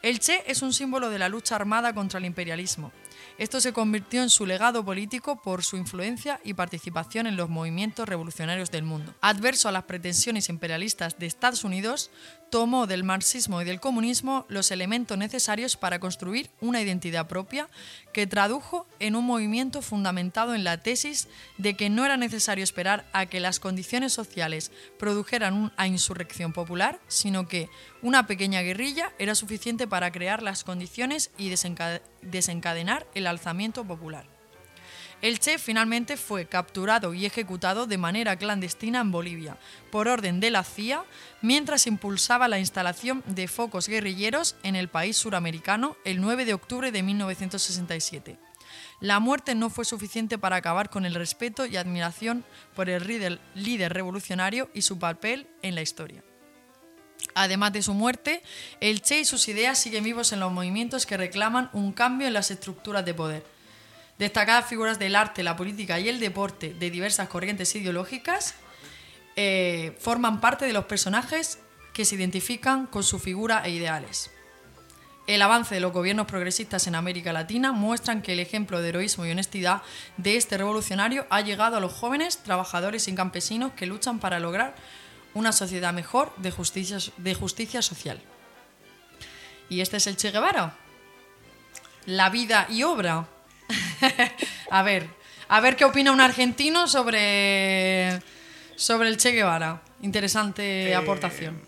El Che es un símbolo de la lucha armada contra el imperialismo. Esto se convirtió en su legado político por su influencia y participación en los movimientos revolucionarios del mundo. Adverso a las pretensiones imperialistas de Estados Unidos, tomó del marxismo y del comunismo los elementos necesarios para construir una identidad propia que tradujo en un movimiento fundamentado en la tesis de que no era necesario esperar a que las condiciones sociales produjeran una insurrección popular, sino que una pequeña guerrilla era suficiente para crear las condiciones y desenca- desencadenar el alzamiento popular. El Che finalmente fue capturado y ejecutado de manera clandestina en Bolivia, por orden de la CIA, mientras impulsaba la instalación de focos guerrilleros en el país suramericano el 9 de octubre de 1967. La muerte no fue suficiente para acabar con el respeto y admiración por el líder, revolucionario y su papel en la historia. Además de su muerte, el Che y sus ideas siguen vivos en los movimientos que reclaman un cambio en las estructuras de poder. Destacadas figuras del arte, la política y el deporte de diversas corrientes ideológicas eh, forman parte de los personajes que se identifican con su figura e ideales. El avance de los gobiernos progresistas en América Latina muestran que el ejemplo de heroísmo y honestidad de este revolucionario ha llegado a los jóvenes, trabajadores y campesinos que luchan para lograr una sociedad mejor de justicia, de justicia social. ¿Y este es el Che Guevara? La vida y obra. a ver, a ver qué opina un argentino sobre, sobre el Che Guevara. Interesante Eh, aportación.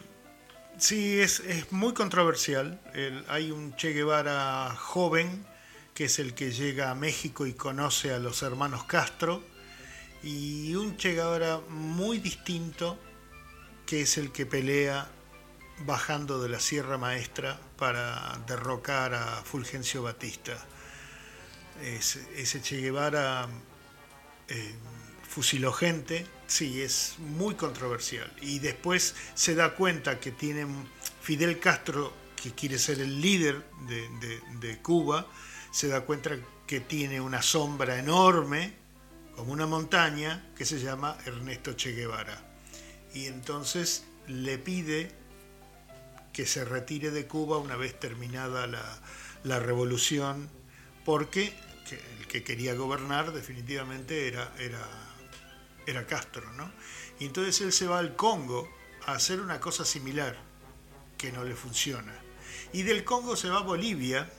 Sí, es, es muy controversial. El- hay un Che Guevara joven, que es el que llega a México y conoce a los hermanos Castro, y un Che Guevara muy distinto, que es el que pelea bajando de la Sierra Maestra para derrocar a Fulgencio Batista. Es- ese Che Guevara eh, fusiló gente, sí, es muy controversial. Y después se da cuenta que tiene Fidel Castro, que quiere ser el líder de, Cuba, se da cuenta que tiene una sombra enorme, como una montaña, que se llama Ernesto Che Guevara. Y entonces le pide que se retire de Cuba una vez terminada la revolución, porque que el que quería gobernar definitivamente era, era, era Castro, ¿no? Y entonces él se va al Congo a hacer una cosa similar, que no le funciona. Y del Congo se va a Bolivia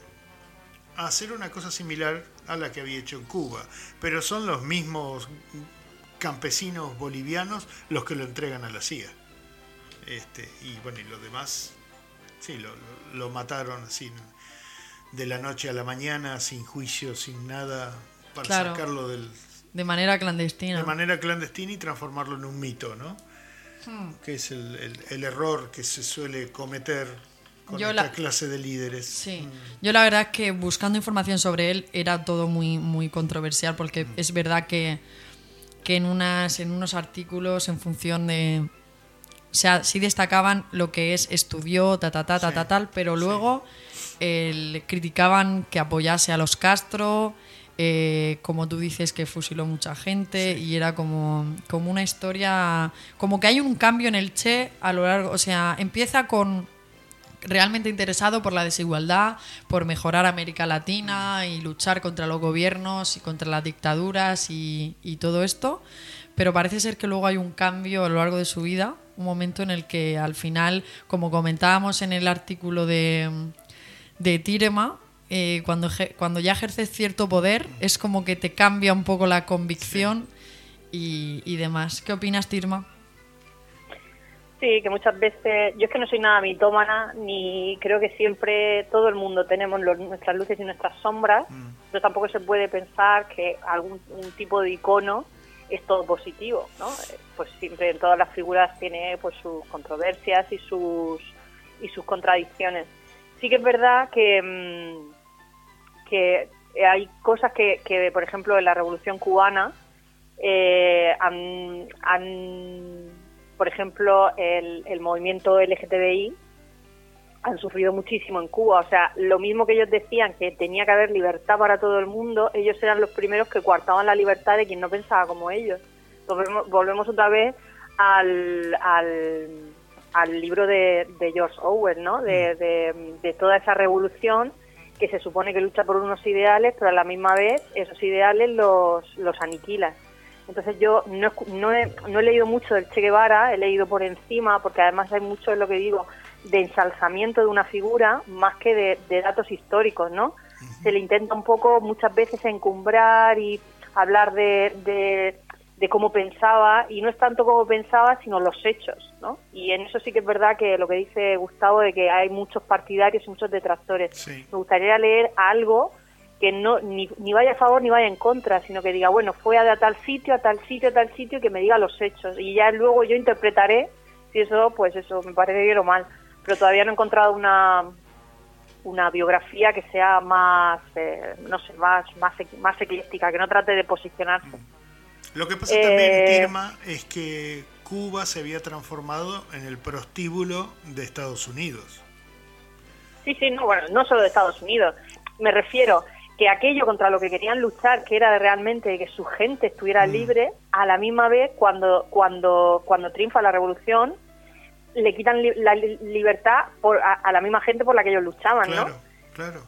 a hacer una cosa similar a la que había hecho en Cuba, pero son los mismos campesinos bolivianos los que lo entregan a la CIA. Este, y bueno, y los demás, sí, lo, lo- mataron así. De la noche a la mañana, sin juicio, sin nada, para Claro. sacarlo del, De manera clandestina. de manera clandestina y transformarlo en un mito, ¿no? Hmm. Que es el, el- el error que se suele cometer con Yo esta la- clase de líderes. Sí. Yo la verdad es que buscando información sobre él era todo muy, muy controversial porque es verdad que, que en, unas, en unos artículos en función de... O sea, sí destacaban lo que es estudió, ta, ta, ta, ta, Sí, ta, tal, pero luego eh, criticaban que apoyase a los Castro, eh, como tú dices, que fusiló mucha gente y era como, como una historia... Como que hay un cambio en el Che a lo largo... O sea, empieza con realmente interesado por la desigualdad, por mejorar América Latina y luchar contra los gobiernos y contra las dictaduras y, y todo esto. Pero parece ser que luego hay un cambio a lo largo de su vida, un momento en el que al final, como comentábamos en el artículo de, de Tirema, eh, cuando, cuando ya ejerces cierto poder, es como que te cambia un poco la convicción y, y demás. ¿Qué opinas, Tirma? Sí, que muchas veces, yo es que no soy nada mitómana, ni creo que siempre todo el mundo tenemos los- nuestras luces y nuestras sombras, pero tampoco se puede pensar que algún un tipo de icono es todo positivo, ¿no? Eh, Pues siempre en todas las figuras tiene pues sus controversias y sus y sus contradicciones. Sí que es verdad que mm, que hay cosas que, que, por ejemplo, en la Revolución Cubana eh, han, han, por ejemplo, el, el movimiento LGTBI han sufrido muchísimo en Cuba. O sea, lo mismo que ellos decían que tenía que haber libertad para todo el mundo, ellos eran los primeros que coartaban la libertad de quien no pensaba como ellos. Volvemos, volvemos otra vez al, al, al libro de, de George Orwell, ¿no? De, de, de toda esa revolución que se supone que lucha por unos ideales, pero a la misma vez esos ideales los, los aniquila. Entonces yo no, no, he, no he leído mucho del Che Guevara, he leído por encima, porque además hay mucho, es lo que digo, de ensalzamiento de una figura más que de, de datos históricos, ¿no? Se le intenta un poco muchas veces encumbrar y hablar de, de, de cómo pensaba y no es tanto cómo pensaba sino los hechos, ¿no? Y en eso sí que es verdad que lo que dice Gustavo de que hay muchos partidarios y muchos detractores. Sí. Me gustaría leer algo que no ni, ni vaya a favor ni vaya en contra, sino que diga, bueno, fue a tal sitio, a tal sitio, a tal sitio, y que me diga los hechos. Y ya luego yo interpretaré si eso, pues eso, me parece bien o mal. Pero todavía no he encontrado una una biografía que sea más, eh, no sé, más, más, más ecléctica, que no trate de posicionarse. Lo que pasa Eh, también, Tirma, es que Cuba se había transformado en el prostíbulo de Estados Unidos. Sí, sí, no, bueno, no solo de Estados Unidos. Me refiero que aquello contra lo que querían luchar, que era realmente que su gente estuviera libre, a la misma vez cuando cuando cuando triunfa la revolución le quitan li- la li- libertad por, a, a la misma gente por la que ellos luchaban, Claro, ¿no? claro.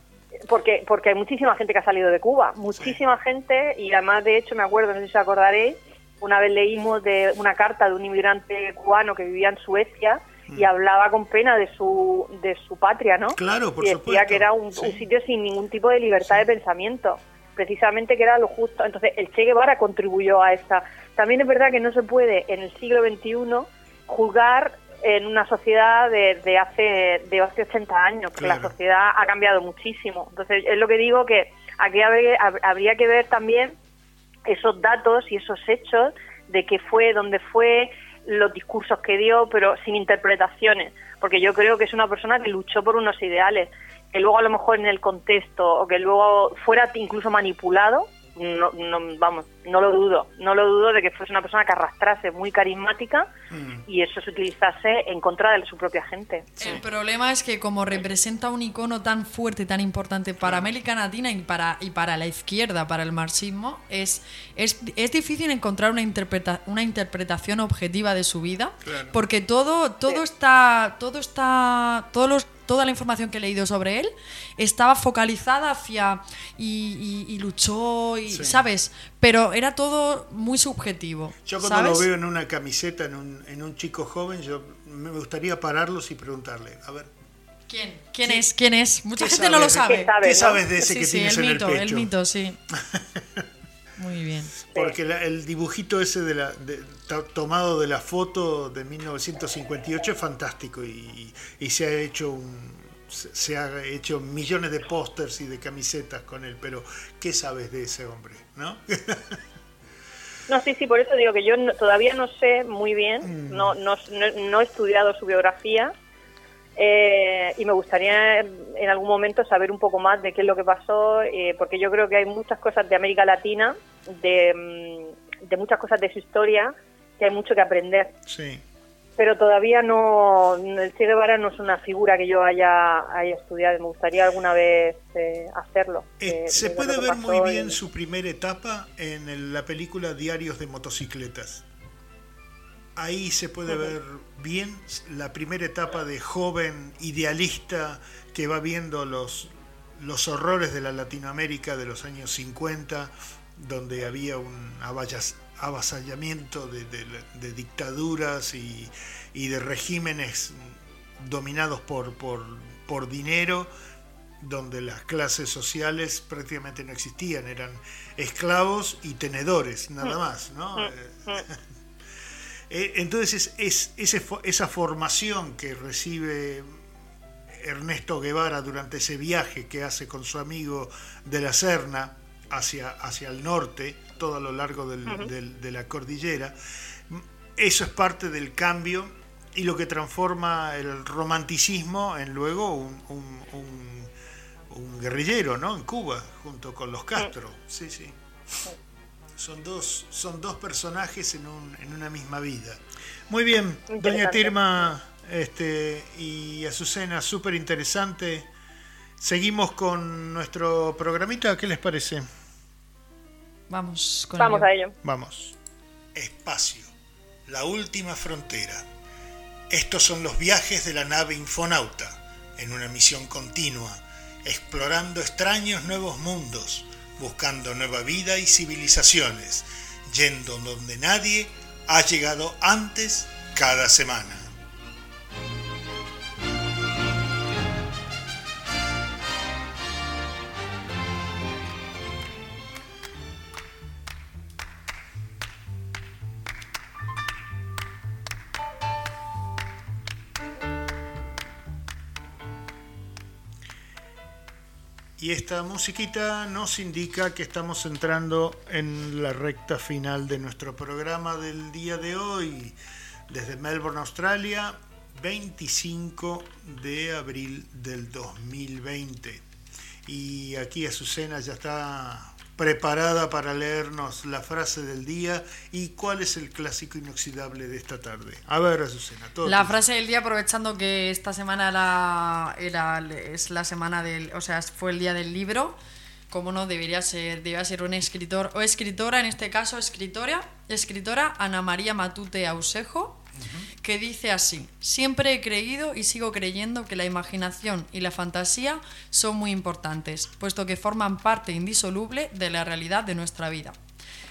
Porque porque hay muchísima gente que ha salido de Cuba, muchísima gente y además de hecho me acuerdo, no sé si os acordaréis, una vez leímos de una carta de un inmigrante cubano que vivía en Suecia y hablaba con pena de su de su patria, ¿no? Claro, por y decía supuesto, que era un, sí. un sitio sin ningún tipo de libertad de pensamiento, precisamente que era lo justo. Entonces, el Che Guevara contribuyó a esa. También es verdad que no se puede en el siglo XXI juzgar en una sociedad de, de hace de hace 80 años, porque Claro. la sociedad ha cambiado muchísimo. Entonces, es lo que digo que aquí habría, hab- habría que ver también esos datos y esos hechos de qué fue, dónde fue, los discursos que dio, pero sin interpretaciones, porque yo creo que es una persona que luchó por unos ideales, que luego a lo mejor en el contexto o que luego fuera incluso manipulado, no, no, vamos, no lo dudo, no lo dudo de que fuese una persona que arrastrase muy carismática y eso se utilizase en contra de su propia gente. El problema es que como representa un icono tan fuerte, tan importante para América Latina y para, y para la izquierda, para el marxismo, es, es, es difícil encontrar una, interpreta, una interpretación objetiva de su vida, Claro. porque todo, todo está, todo está, todos los, toda la información que he leído sobre él estaba focalizada hacia y, y- y luchó, y, Sí. ¿sabes? Pero era todo muy subjetivo. Yo cuando ¿sabes? lo veo en una camiseta, en un, en un chico joven, yo me gustaría pararlos y preguntarle, a ver, ¿Quién? ¿Quién Sí. es? ¿Quién es? Mucha ¿Qué gente no lo sabes? sabe. ¿Qué sabe, ¿qué no? sabes de ese Sí, que sí, tienes el en mito, el el pecho? mito, sí. Muy bien. Porque la- el dibujito ese de la, de- to- tomado de la foto de 1958 es fantástico y, y se ha hecho un, se se ha hecho millones de pósters y de camisetas con él, pero ¿qué sabes de ese hombre? ¿No? No, sí, sí, por eso digo que yo no- todavía no sé muy bien, no, no, no he estudiado su biografía eh, y me gustaría en algún momento saber un poco más de qué es lo que pasó, eh, porque yo creo que hay muchas cosas de América Latina, de, mm, de muchas cosas de su historia, que hay mucho que aprender. sí. Pero todavía no, el Che Guevara no es una figura que yo haya, haya estudiado, me gustaría alguna vez eh, hacerlo. Eh, de- se de puede ver muy bien y- su primera etapa en el- la película Diarios de motocicletas. Ahí se puede ver bien la primera etapa de joven idealista que va viendo los, los horrores de la Latinoamérica de los años 50, donde había un avasallamiento de, de- de dictaduras y, y de regímenes dominados por, por, por dinero, donde las clases sociales prácticamente no existían, eran esclavos y tenedores, nada más, ¿no? Eh, Entonces es, esa formación que recibe Ernesto Guevara durante ese viaje que hace con su amigo de la Serna hacia, hacia el norte, todo a lo largo del- del- de la cordillera, eso es parte del cambio y lo que transforma el romanticismo en luego un, un- un- un guerrillero, ¿no? En Cuba, junto con los Castro. Sí, sí. Son dos, son dos personajes en, un- en una misma vida. Muy bien, doña. Tirma este, y Azucena, súper interesante. Seguimos con nuestro programita, ¿qué les parece? Vamos con Vamos ello. a ello. Vamos. Espacio, la última frontera. Estos son los viajes de la nave Infonauta, en una misión continua, explorando extraños nuevos mundos, buscando nueva vida y civilizaciones, yendo donde nadie ha llegado antes cada semana. Y esta musiquita nos indica que estamos entrando en la recta final de nuestro programa del día de hoy, desde Melbourne, Australia, 25 de abril del 2020. Y aquí Azucena ya está preparada para leernos la frase del día y cuál es el clásico inoxidable de esta tarde. A ver, Azucena, todo La frase del día, aprovechando que esta semana era, era- es la semana del, o sea, fue el día del libro, como no debería ser, debería ser un escritor o escritora, en este caso escritora, escritora Ana María Matute Ausejo, que dice así: Siempre he creído y sigo creyendo que la imaginación y la fantasía son muy importantes, puesto que forman parte indisoluble de la realidad de nuestra vida.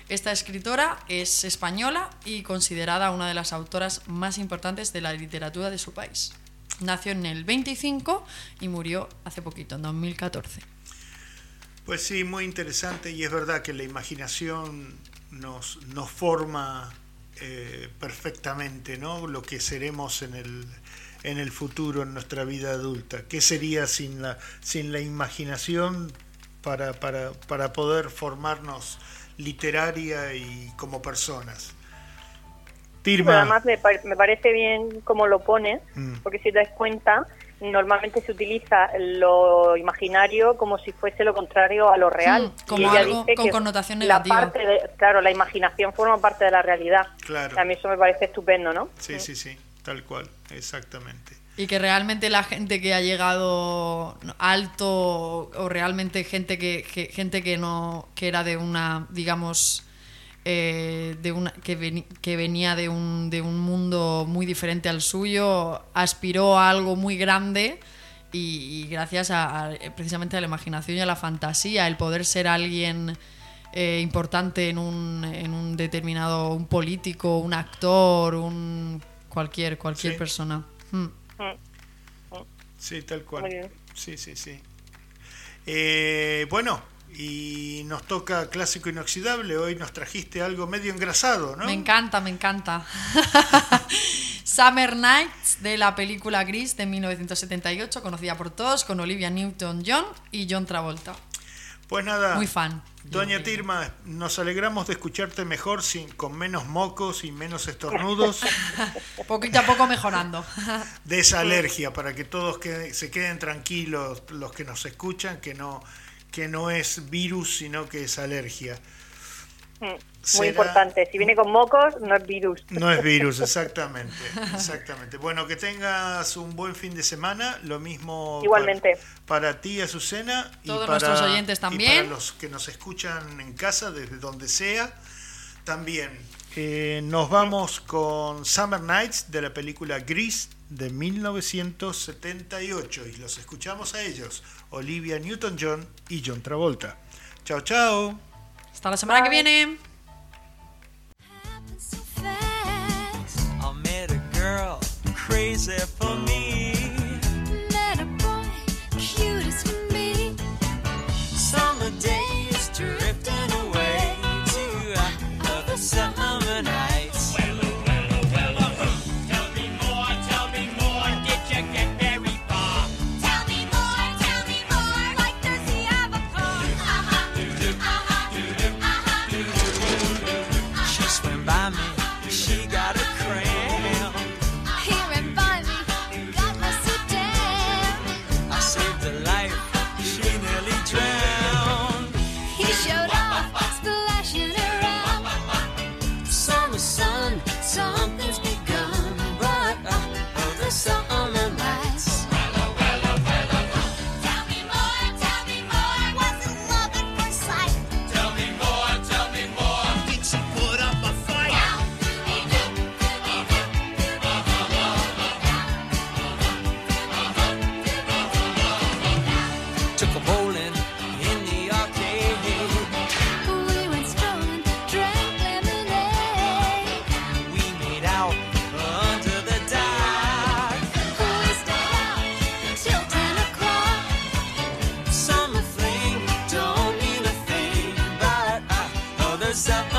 Esta escritora es española y considerada una de las autoras más importantes de la literatura de su país. Nació en el 25 y murió hace poquito, en 2014. Pues sí, muy interesante y es verdad que la imaginación nos, forma eh, perfectamente, ¿no? Lo que seremos en el, en el futuro, en nuestra vida adulta. ¿Qué sería sin la, sin la imaginación para, para, para poder formarnos literaria y como personas? Además me, par- me parece bien cómo lo pone, Mm. porque si te das cuenta, normalmente se utiliza lo imaginario como si fuese lo contrario a lo real. Mm, como Y ella algo dice con que connotación la negativa. parte de- claro, la imaginación forma parte de la realidad. Claro. A mí eso me parece estupendo, ¿no? Sí, sí, sí, tal cual, exactamente. Y que realmente la gente que ha llegado alto o realmente gente que, que- gente que no que era de una digamos eh, de una que, veni- que venía de un, de un mundo muy diferente al suyo aspiró a algo muy grande y, y gracias a, a- precisamente a la imaginación y a la fantasía el poder ser alguien eh, importante en un, en un determinado un político un actor un cualquier cualquier Sí. persona Mm. Sí, tal cual. Sí, sí, sí. Eh, bueno, y nos toca clásico inoxidable. Hoy nos trajiste algo medio engrasado, ¿no? Me encanta, me encanta. Summer Nights de la película Gris de 1978, conocida por todos, con Olivia Newton-John y John Travolta. Pues nada, Muy fan. Doña Tirma, nos alegramos de escucharte mejor, sin, con menos mocos y menos estornudos, Poquito a poco mejorando. de esa alergia, para que todos quede- se queden tranquilos los que nos escuchan, que no, que no es virus, sino que es alergia. Mm, Muy Será- importante. Si viene con mocos, no es virus. No es virus, exactamente, exactamente. Bueno, que tengas un buen fin de semana, lo mismo Igualmente. para, para ti, Azucena, y Todos para, nuestros oyentes y también. para los que nos escuchan en casa, desde donde sea, también. Eh, nos vamos con Summer Nights de la película Gris de 1978 y los escuchamos a ellos, Olivia Newton-John y John Travolta. Chao, chao. Hasta la semana que viene. Crazy for me. Uh, other